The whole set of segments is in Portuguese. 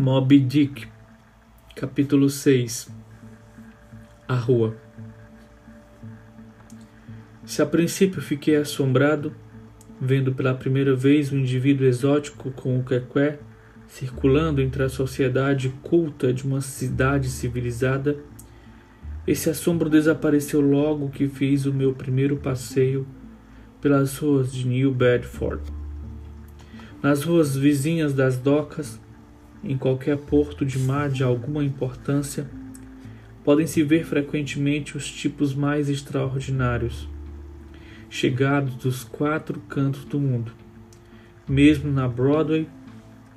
Moby Dick, capítulo 6 A Rua Se a princípio fiquei assombrado, vendo pela primeira vez um indivíduo exótico com o quequé circulando entre a sociedade culta de uma cidade civilizada, esse assombro desapareceu logo que fiz o meu primeiro passeio pelas ruas de New Bedford. Nas ruas vizinhas das docas, em qualquer porto de mar de alguma importância, podem-se ver frequentemente os tipos mais extraordinários, chegados dos quatro cantos do mundo. Mesmo na Broadway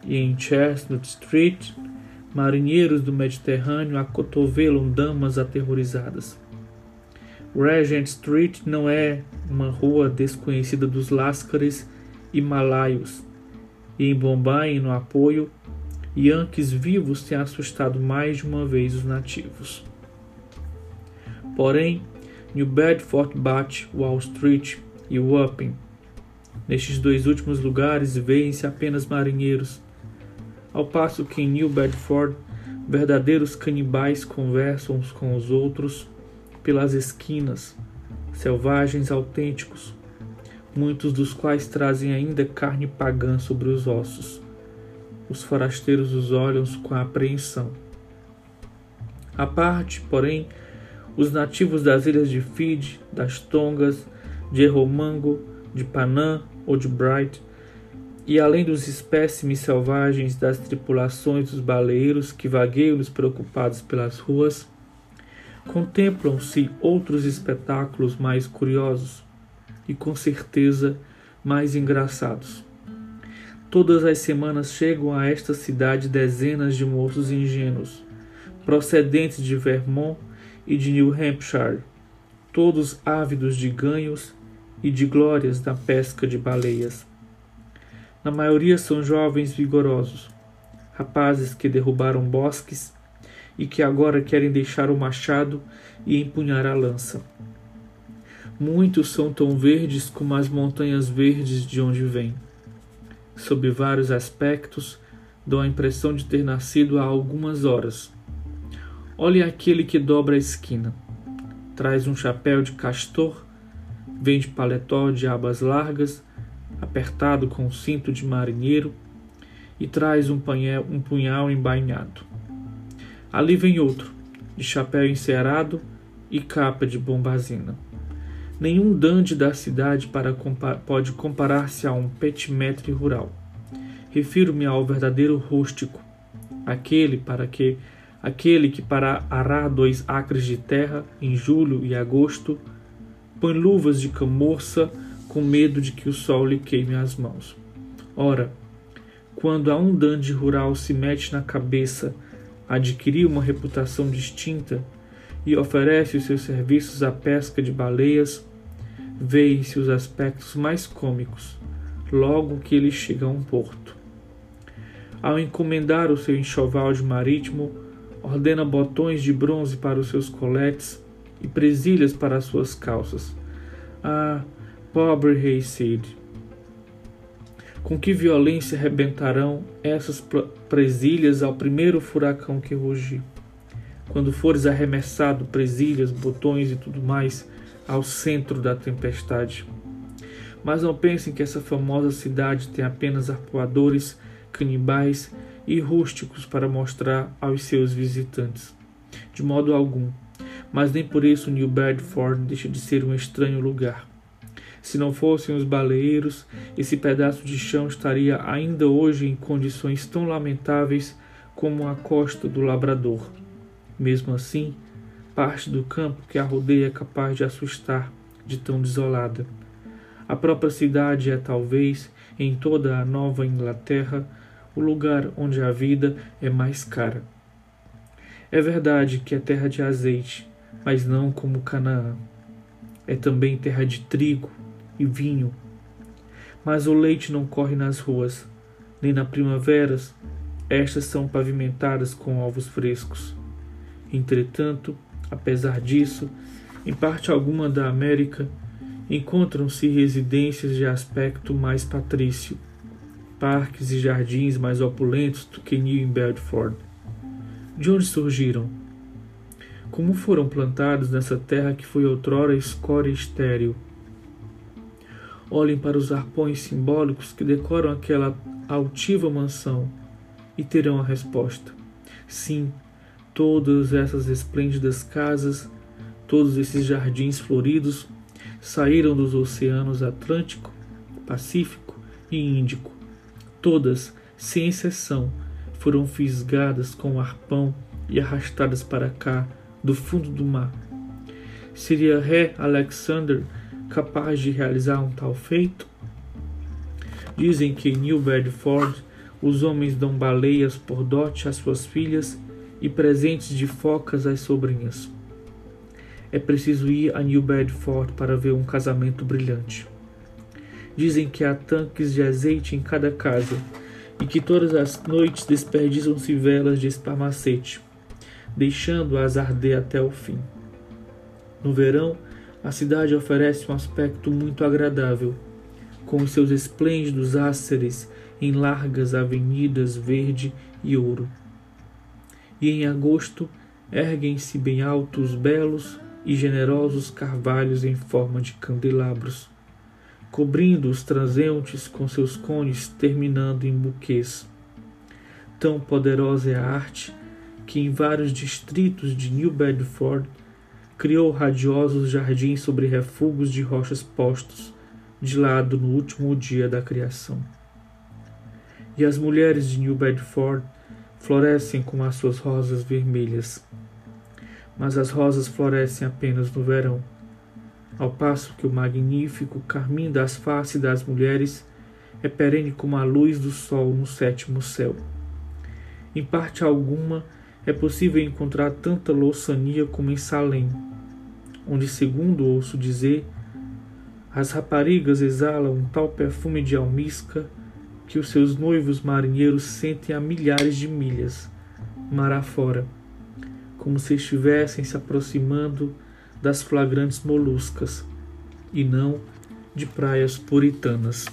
e em Chestnut Street, marinheiros do Mediterrâneo acotovelam damas aterrorizadas. Regent Street não é uma rua desconhecida dos lascares e malaios, e em Bombay, no apoio, Yankees vivos têm assustado mais de uma vez os nativos. Porém, New Bedford bate Wall Street e Wapping. Nestes dois últimos lugares veem-se apenas marinheiros, ao passo que em New Bedford verdadeiros canibais conversam uns com os outros pelas esquinas, selvagens autênticos, muitos dos quais trazem ainda carne pagã sobre os ossos os forasteiros os olham com apreensão. À parte, porém, os nativos das ilhas de Fiji, das Tongas, de Erromango, de Panã ou de Bright, e além dos espécimes selvagens das tripulações dos baleeiros que vagueiam despreocupados pelas ruas, contemplam-se outros espetáculos mais curiosos e com certeza mais engraçados. Todas as semanas chegam a esta cidade dezenas de moços ingênuos, procedentes de Vermont e de New Hampshire, todos ávidos de ganhos e de glórias da pesca de baleias. Na maioria são jovens vigorosos, rapazes que derrubaram bosques e que agora querem deixar o machado e empunhar a lança. Muitos são tão verdes como as montanhas verdes de onde vêm sob vários aspectos, dão a impressão de ter nascido há algumas horas. Olhe aquele que dobra a esquina. Traz um chapéu de castor, vende paletó de abas largas, apertado com cinto de marinheiro, e traz um, panhel, um punhal embainhado. Ali vem outro, de chapéu encerado e capa de bombazina. Nenhum dandy da cidade para pode comparar-se a um petimetre rural. Refiro-me ao verdadeiro rústico, aquele para que aquele que para arar dois acres de terra em julho e agosto põe luvas de camurça com medo de que o sol lhe queime as mãos. Ora, quando a um dandy rural se mete na cabeça adquirir uma reputação distinta e oferece os seus serviços à pesca de baleias, veem-se os aspectos mais cômicos, logo que ele chega a um porto. Ao encomendar o seu enxoval de marítimo, ordena botões de bronze para os seus coletes e presilhas para as suas calças. Ah, pobre rei Cid! Com que violência arrebentarão essas presilhas ao primeiro furacão que rugir? Quando fores arremessado presilhas, botões e tudo mais, ao centro da tempestade. Mas não pensem que essa famosa cidade tem apenas arpoadores, canibais e rústicos para mostrar aos seus visitantes. De modo algum. Mas nem por isso New Bedford deixa de ser um estranho lugar. Se não fossem os baleeiros, esse pedaço de chão estaria ainda hoje em condições tão lamentáveis como a costa do Labrador. Mesmo assim, parte do campo que a rodeia é capaz de assustar de tão desolada. A própria cidade é talvez, em toda a Nova Inglaterra, o lugar onde a vida é mais cara. É verdade que é terra de azeite, mas não como Canaã. É também terra de trigo e vinho. Mas o leite não corre nas ruas, nem na primavera, estas são pavimentadas com ovos frescos. Entretanto, Apesar disso, em parte alguma da América, encontram-se residências de aspecto mais patrício, parques e jardins mais opulentos do que New Bedford. De onde surgiram? Como foram plantados nessa terra que foi outrora escória estéril? Olhem para os arpões simbólicos que decoram aquela altiva mansão e terão a resposta. Sim, todas essas esplêndidas casas, todos esses jardins floridos saíram dos oceanos Atlântico, Pacífico e Índico. Todas, sem exceção, foram fisgadas com o arpão e arrastadas para cá, do fundo do mar. Seria Ré Alexander capaz de realizar um tal feito? Dizem que em New Bedford os homens dão baleias por dote às suas filhas e presentes de focas às sobrinhas. É preciso ir a New Bedford para ver um casamento brilhante. Dizem que há tanques de azeite em cada casa e que todas as noites desperdiçam-se velas de esparmacete, deixando-as arder até o fim. No verão, a cidade oferece um aspecto muito agradável, com seus esplêndidos áceres em largas avenidas verde e ouro. E em agosto erguem-se bem altos belos e generosos carvalhos em forma de candelabros cobrindo os transeuntes com seus cones terminando em buquês. Tão poderosa é a arte que em vários distritos de New Bedford criou radiosos jardins sobre refugos de rochas postos de lado no último dia da criação. E as mulheres de New Bedford florescem com as suas rosas vermelhas. Mas as rosas florescem apenas no verão ao passo que o magnífico carmim das faces das mulheres é perene como a luz do sol no sétimo céu. Em parte alguma é possível encontrar tanta louçania como em Salém, onde, segundo ouço dizer, as raparigas exalam um tal perfume de almisca que os seus noivos marinheiros sentem a milhares de milhas, mar afora, como se estivessem se aproximando das flagrantes moluscas e não de praias puritanas.